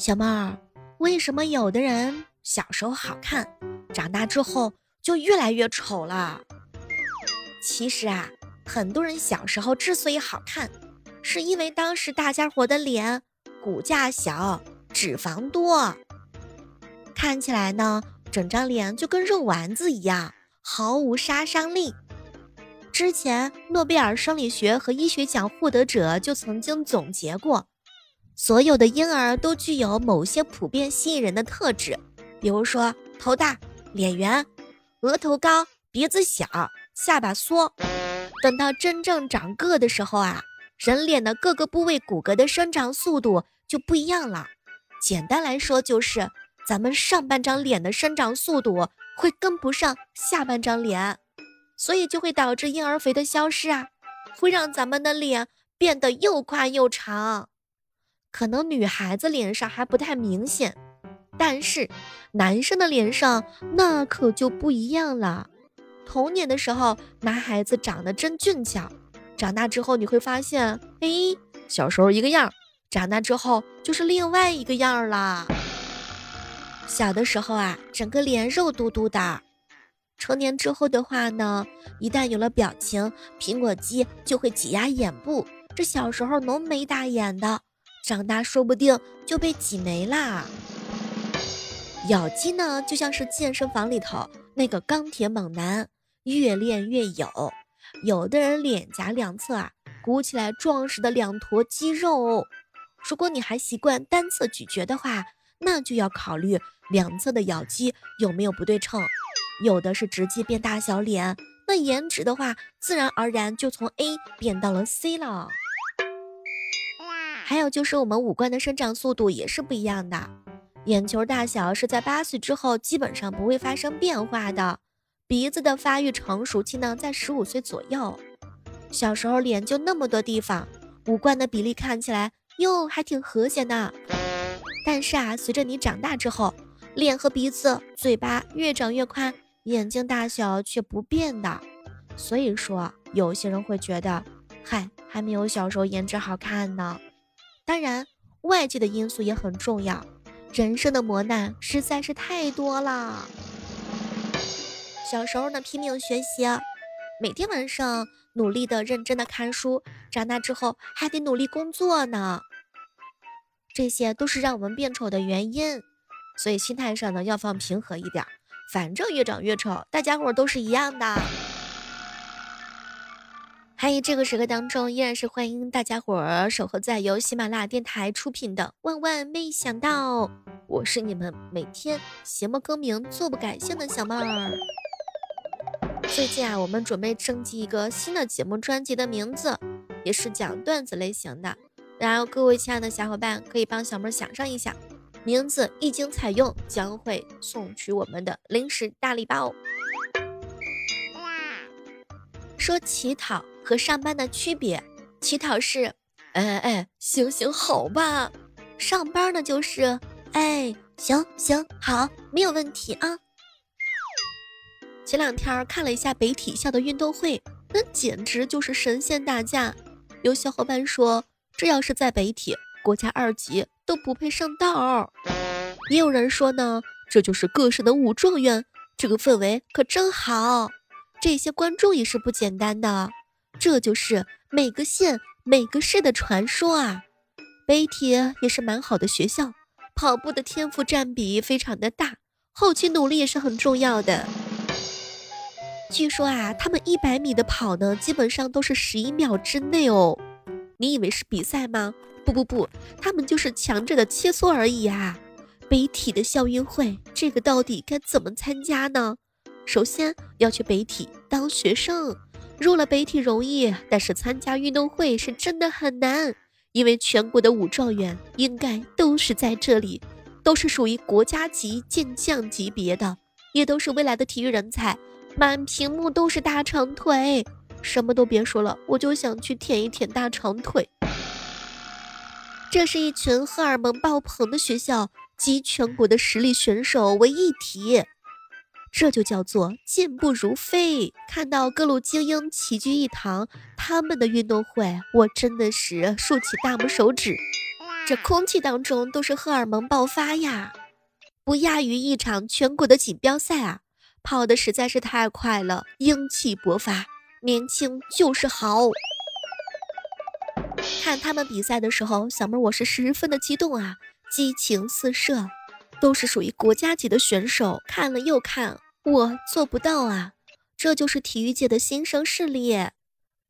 小妹儿，为什么有的人小时候好看，长大之后就越来越丑了？其实啊，很多人小时候之所以好看，是因为当时大家伙的脸骨架小，脂肪多，看起来呢，整张脸就跟肉丸子一样，毫无杀伤力。之前诺贝尔生理学和医学奖获得者就曾经总结过。所有的婴儿都具有某些普遍吸引人的特质，比如说头大、脸圆、额头高、鼻子小、下巴缩。等到真正长个的时候啊，人脸的各个部位骨骼的生长速度就不一样了。简单来说，就是咱们上半张脸的生长速度会跟不上下半张脸，所以就会导致婴儿肥的消失啊，会让咱们的脸变得又宽又长。可能女孩子脸上还不太明显，但是男生的脸上那可就不一样了。童年的时候，男孩子长得真俊俏，长大之后你会发现，哎，小时候一个样，长大之后就是另外一个样啦。小的时候啊，整个脸肉嘟嘟的，成年之后的话呢，一旦有了表情，苹果肌就会挤压眼部，这小时候浓眉大眼的。长大说不定就被挤没啦。咬肌呢，就像是健身房里头那个钢铁猛男，越练越有。有的人脸颊两侧啊，鼓起来壮实的两坨肌肉。如果你还习惯单侧咀嚼的话，那就要考虑两侧的咬肌有没有不对称。有的是直接变大小脸，那颜值的话，自然而然就从 A 变到了 C 了。还有就是我们五官的生长速度也是不一样的，眼球大小是在八岁之后基本上不会发生变化的，鼻子的发育成熟期呢在十五岁左右。小时候脸就那么多地方，五官的比例看起来哟还挺和谐的。但是啊，随着你长大之后，脸和鼻子、嘴巴越长越宽，眼睛大小却不变的。所以说，有些人会觉得，嗨，还没有小时候颜值好看呢。当然，外界的因素也很重要。人生的磨难实在是太多了。小时候呢，拼命学习，每天晚上努力的、认真的看书；长大之后还得努力工作呢。这些都是让我们变丑的原因。所以心态上呢，要放平和一点。反正越长越丑，大家伙都是一样的。嗨，这个时刻当中，依然是欢迎大家伙儿守候在由喜马拉雅电台出品的《万万没想到》，我是你们每天邪魔更名、坐不改姓的小妹儿。最近啊，我们准备征集一个新的节目专辑的名字，也是讲段子类型的。然后各位亲爱的小伙伴可以帮小妹儿想上一想，名字一经采用，将会送取我们的零食大礼包。说乞讨。和上班的区别，乞讨是，哎哎，行行好吧；上班呢就是，哎，行行好，没有问题啊。前两天看了一下北体校的运动会，那简直就是神仙打架。有小伙伴说，这要是在北体，国家二级都不配上道。也有人说呢，这就是各省的武状元，这个氛围可真好。这些观众也是不简单的。这就是每个县、每个市的传说啊！北体也是蛮好的学校，跑步的天赋占比非常的大，后期努力也是很重要的。据说啊，他们一百米的跑呢，基本上都是十一秒之内哦。你以为是比赛吗？不不不，他们就是强者的切磋而已啊！北体的校运会，这个到底该怎么参加呢？首先要去北体当学生。入了北体容易，但是参加运动会是真的很难，因为全国的武状元应该都是在这里，都是属于国家级健将级别的，也都是未来的体育人才，满屏幕都是大长腿，什么都别说了，我就想去舔一舔大长腿。这是一群荷尔蒙爆棚的学校，集全国的实力选手为一体。这就叫做健步如飞。看到各路精英齐聚一堂，他们的运动会，我真的是竖起大拇手指。这空气当中都是荷尔蒙爆发呀，不亚于一场全国的锦标赛啊！跑的实在是太快了，英气勃发，年轻就是好。看他们比赛的时候，小妹我是十分的激动啊，激情四射，都是属于国家级的选手，看了又看，我做不到啊！这就是体育界的新生势力，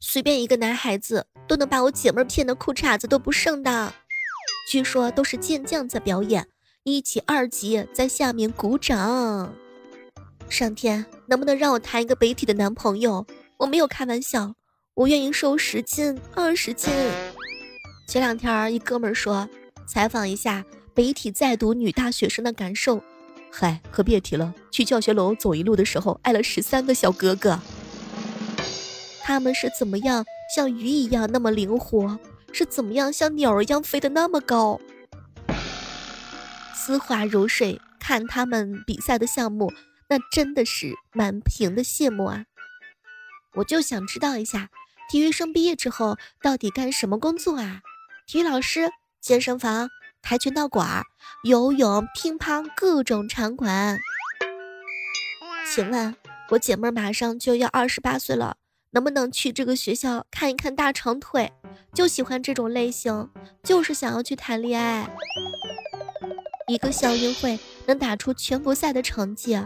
随便一个男孩子都能把我姐妹骗的裤衩子都不剩的。据说都是健将在表演，一级、二级在下面鼓掌。上天能不能让我谈一个北体的男朋友？我没有开玩笑，我愿意瘦十斤、二十斤。前两天一哥们说，采访一下北体在读女大学生的感受。嗨，可别提了，去教学楼走一路的时候，挨了十三个小哥哥。他们是怎么样像鱼一样那么灵活？是怎么样像鸟儿一样飞得那么高，丝滑如水？看他们比赛的项目，那真的是满屏的羡慕啊！我就想知道一下，体育生毕业之后到底干什么工作啊？体育老师、健身房、跆拳道馆、游泳、乒乓各种场馆。请问，我姐妹马上就要二十八岁了。能不能去这个学校看一看大长腿？就喜欢这种类型，就是想要去谈恋爱。一个校运会能打出全国赛的成绩。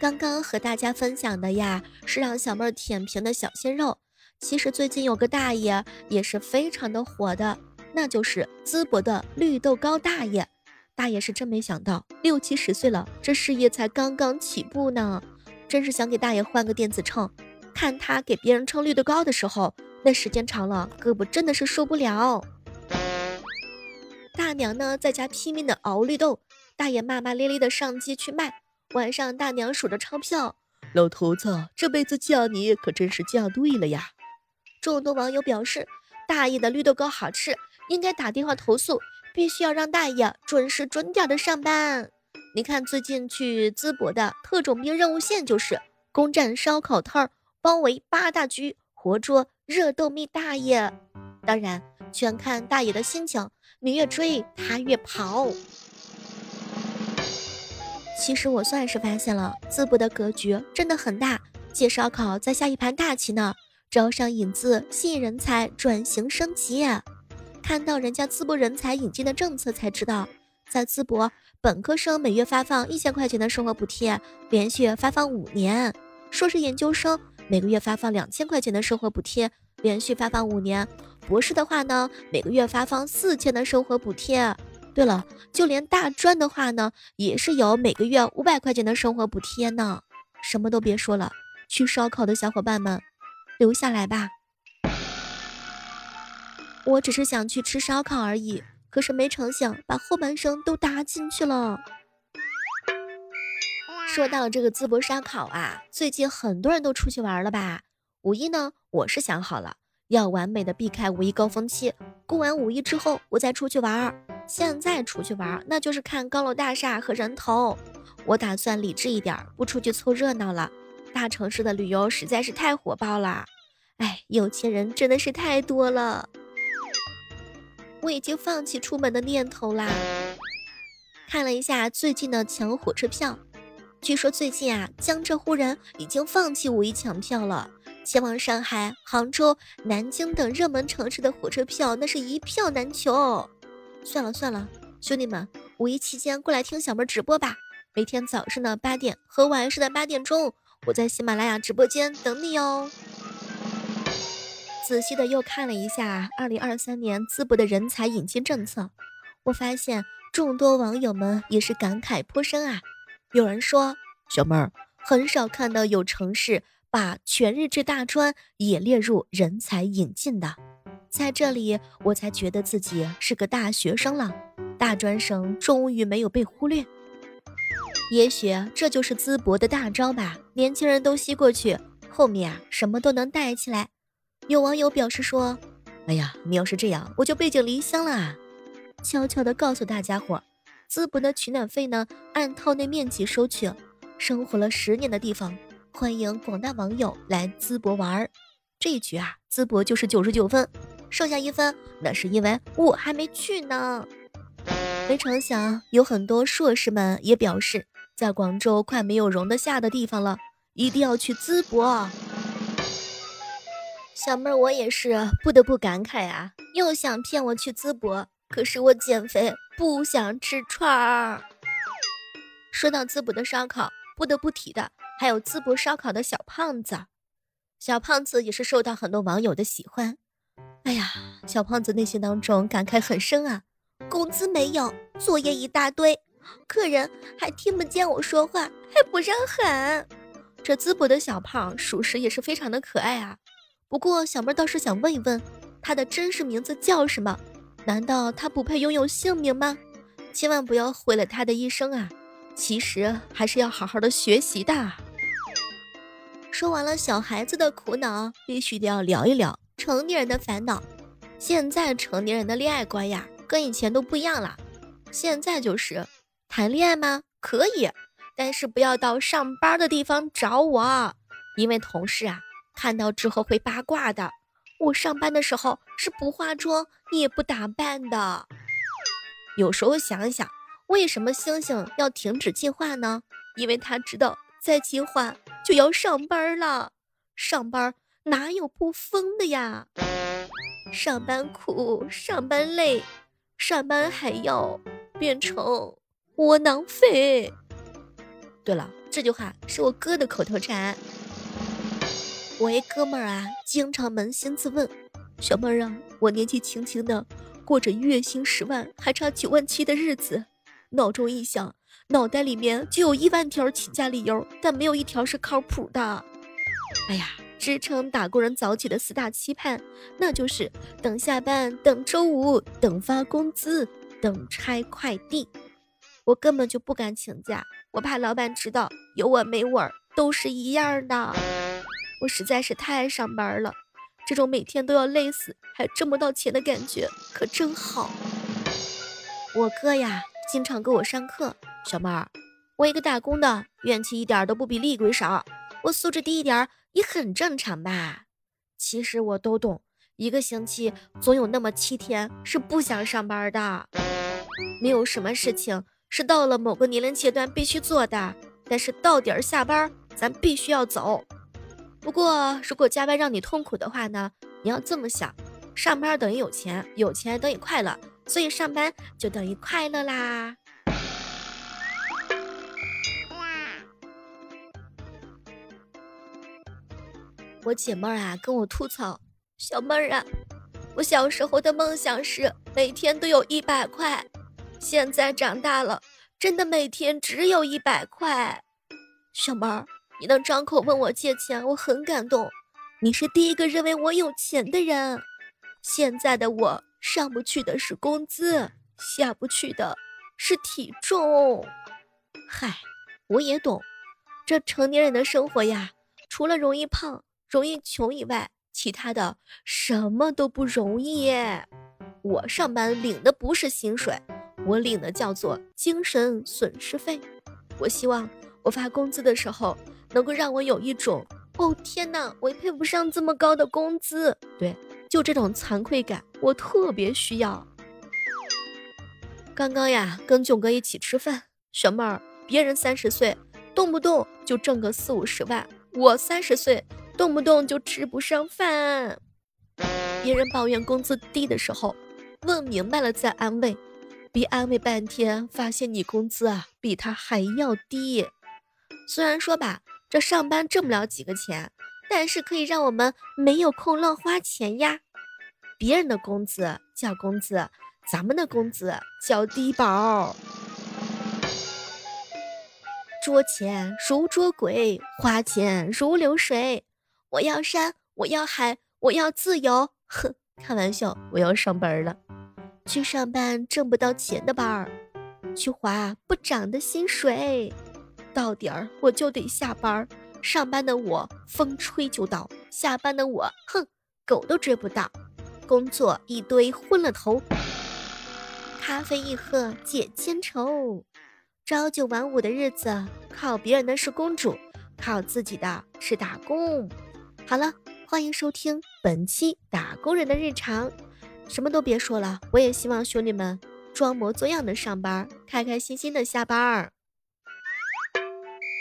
刚刚和大家分享的呀，是让小妹儿舔屏的小鲜肉。其实最近有个大爷也是非常的火的，那就是淄博的绿豆糕大爷。大爷是真没想到，六七十岁了，这事业才刚刚起步呢。真是想给大爷换个电子秤。看他给别人称绿豆糕的时候，那时间长了，胳膊真的是受不了。大娘呢，在家拼命的熬绿豆，大爷骂骂咧咧的上街去卖。晚上，大娘数着钞票，老头子，这辈子嫁你可真是嫁对了呀。众多网友表示，大爷的绿豆糕好吃，应该打电话投诉，必须要让大爷准时准点的上班。你看，最近去淄博的特种兵任务线就是攻占烧烤摊儿。包围八大局，活捉热豆蜜大爷。当然，全看大爷的心情，你越追他越跑。其实我算是发现了，淄博的格局真的很大，借烧烤在下一盘大棋呢，招商引资，吸引人才，转型升级。看到人家淄博人才引进的政策，才知道在淄博，本科生每月发放一千块钱的生活补贴，连续发放五年；硕士研究生。每个月发放两千块钱的生活补贴，连续发放五年。博士的话呢，每个月发放四千的生活补贴。对了，就连大专的话呢，也是有每个月五百块钱的生活补贴呢。什么都别说了，去烧烤的小伙伴们，留下来吧。我只是想去吃烧烤而已，可是没成想把后半生都搭进去了。说到这个淄博烧烤啊，最近很多人都出去玩了吧？五一呢，我是想好了，要完美的避开五一高峰期，过完五一之后我再出去玩。现在出去玩，那就是看高楼大厦和人头。我打算理智一点，不出去凑热闹了。大城市的旅游实在是太火爆了，哎，有钱人真的是太多了。我已经放弃出门的念头啦。看了一下最近的抢火车票。据说最近啊，江浙沪人已经放弃五一抢票了，前往上海、杭州、南京等热门城市的火车票那是一票难求。算了算了，兄弟们，五一期间过来听小妹直播吧，每天早上的八点和晚上的八点钟，我在喜马拉雅直播间等你哦。仔细的又看了一下二零二三年淄博的人才引进政策，我发现众多网友们也是感慨颇深啊。有人说，小妹儿很少看到有城市把全日制大专也列入人才引进的，在这里我才觉得自己是个大学生了，大专生终于没有被忽略。也许这就是淄博的大招吧，年轻人都吸过去，后面啊什么都能带起来。有网友表示说：“哎呀，你要是这样，我就背井离乡了。”悄悄地告诉大家伙。淄博的取暖费呢，按套内面积收取。生活了十年的地方，欢迎广大网友来淄博玩儿。这一局啊，淄博就是九十九分。剩下一分，那是因为我还没去呢。没成想，有很多硕士们也表示，在广州快没有容得下的地方了，一定要去淄博。小妹儿，我也是不得不感慨啊，又想骗我去淄博，可是我减肥不想吃串儿。说到淄博的烧烤，不得不提的还有淄博烧烤的小胖子。小胖子也是受到很多网友的喜欢。哎呀，小胖子内心当中感慨很深啊。工资没有，作业一大堆，客人还听不见我说话，还不让喊。这淄博的小胖，属实也是非常的可爱啊。不过小妹倒是想问一问，他的真实名字叫什么？难道他不配拥有姓名吗？千万不要毁了他的一生啊！其实还是要好好的学习的。说完了小孩子的苦恼，必须得要聊一聊成年人的烦恼。现在成年人的恋爱观呀。跟以前都不一样了，现在就是谈恋爱吗？可以，但是不要到上班的地方找我，因为同事啊看到之后会八卦的。我上班的时候是不化妆也不打扮的。有时候想一想，为什么星星要停止进化呢？因为他知道再进化就要上班了，上班哪有不疯的呀？上班苦，上班累。上班还要变成窝囊废。对了，这句话是我哥的口头禅。我一哥们儿啊，经常扪心自问：小妹儿啊，我年纪轻轻的，过着月薪十万还差九万七的日子，脑中一想，脑袋里面就有一万条请假理由，但没有一条是靠谱的。哎呀！支撑打工人早起的四大期盼，那就是等下班、等周五、等发工资、等拆快递。我根本就不敢请假，我怕老板知道有我没我都是一样的。我实在是太爱上班了，这种每天都要累死还挣不到钱的感觉可真好。我哥呀，经常给我上课。小妹儿，我一个打工的，怨气一点都不比厉鬼少。我素质低一点。也很正常吧，其实我都懂，一个星期总有那么七天是不想上班的，没有什么事情是到了某个年龄阶段必须做的，但是到点儿下班咱必须要走。不过如果加班让你痛苦的话呢，你要这么想，上班等于有钱，有钱等于快乐，所以上班就等于快乐啦。我姐妹儿啊跟我吐槽，小妹儿啊，我小时候的梦想是每天都有一百块，现在长大了，真的每天只有一百块。小妹儿，你能张口问我借钱，我很感动。你是第一个认为我有钱的人。现在的我上不去的是工资，下不去的是体重。嗨，我也懂，这成年人的生活呀，除了容易胖。容易穷以外，其他的什么都不容易。我上班领的不是薪水，我领的叫做精神损失费。我希望我发工资的时候，能够让我有一种哦天哪，我也配不上这么高的工资。对，就这种惭愧感，我特别需要。刚刚呀，跟囧哥一起吃饭，小妹儿，别人三十岁，动不动就挣个四五十万，我三十岁。动不动就吃不上饭，别人抱怨工资低的时候，问明白了再安慰，别安慰半天，发现你工资啊比他还要低。虽然说吧，这上班挣不了几个钱，但是可以让我们没有空乱花钱呀。别人的工资叫工资，咱们的工资叫低保。捉钱如捉鬼，花钱如流水。我要山，我要海，我要自由。哼，开玩笑，我要上班了，去上班挣不到钱的班儿，去划不涨的薪水。到点儿我就得下班儿上班的我风吹就倒下班的我哼狗都追不到。工作一堆昏了头咖啡一喝解千愁。朝九晚五的日子靠别人的是公主靠自己的是打工。好了欢迎收听本期打工人的日常。什么都别说了我也希望兄弟们装模作样的上班开开心心的下班儿。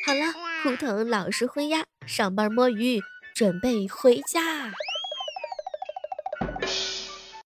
好了枯藤老实昏鸦上班摸鱼准备回家。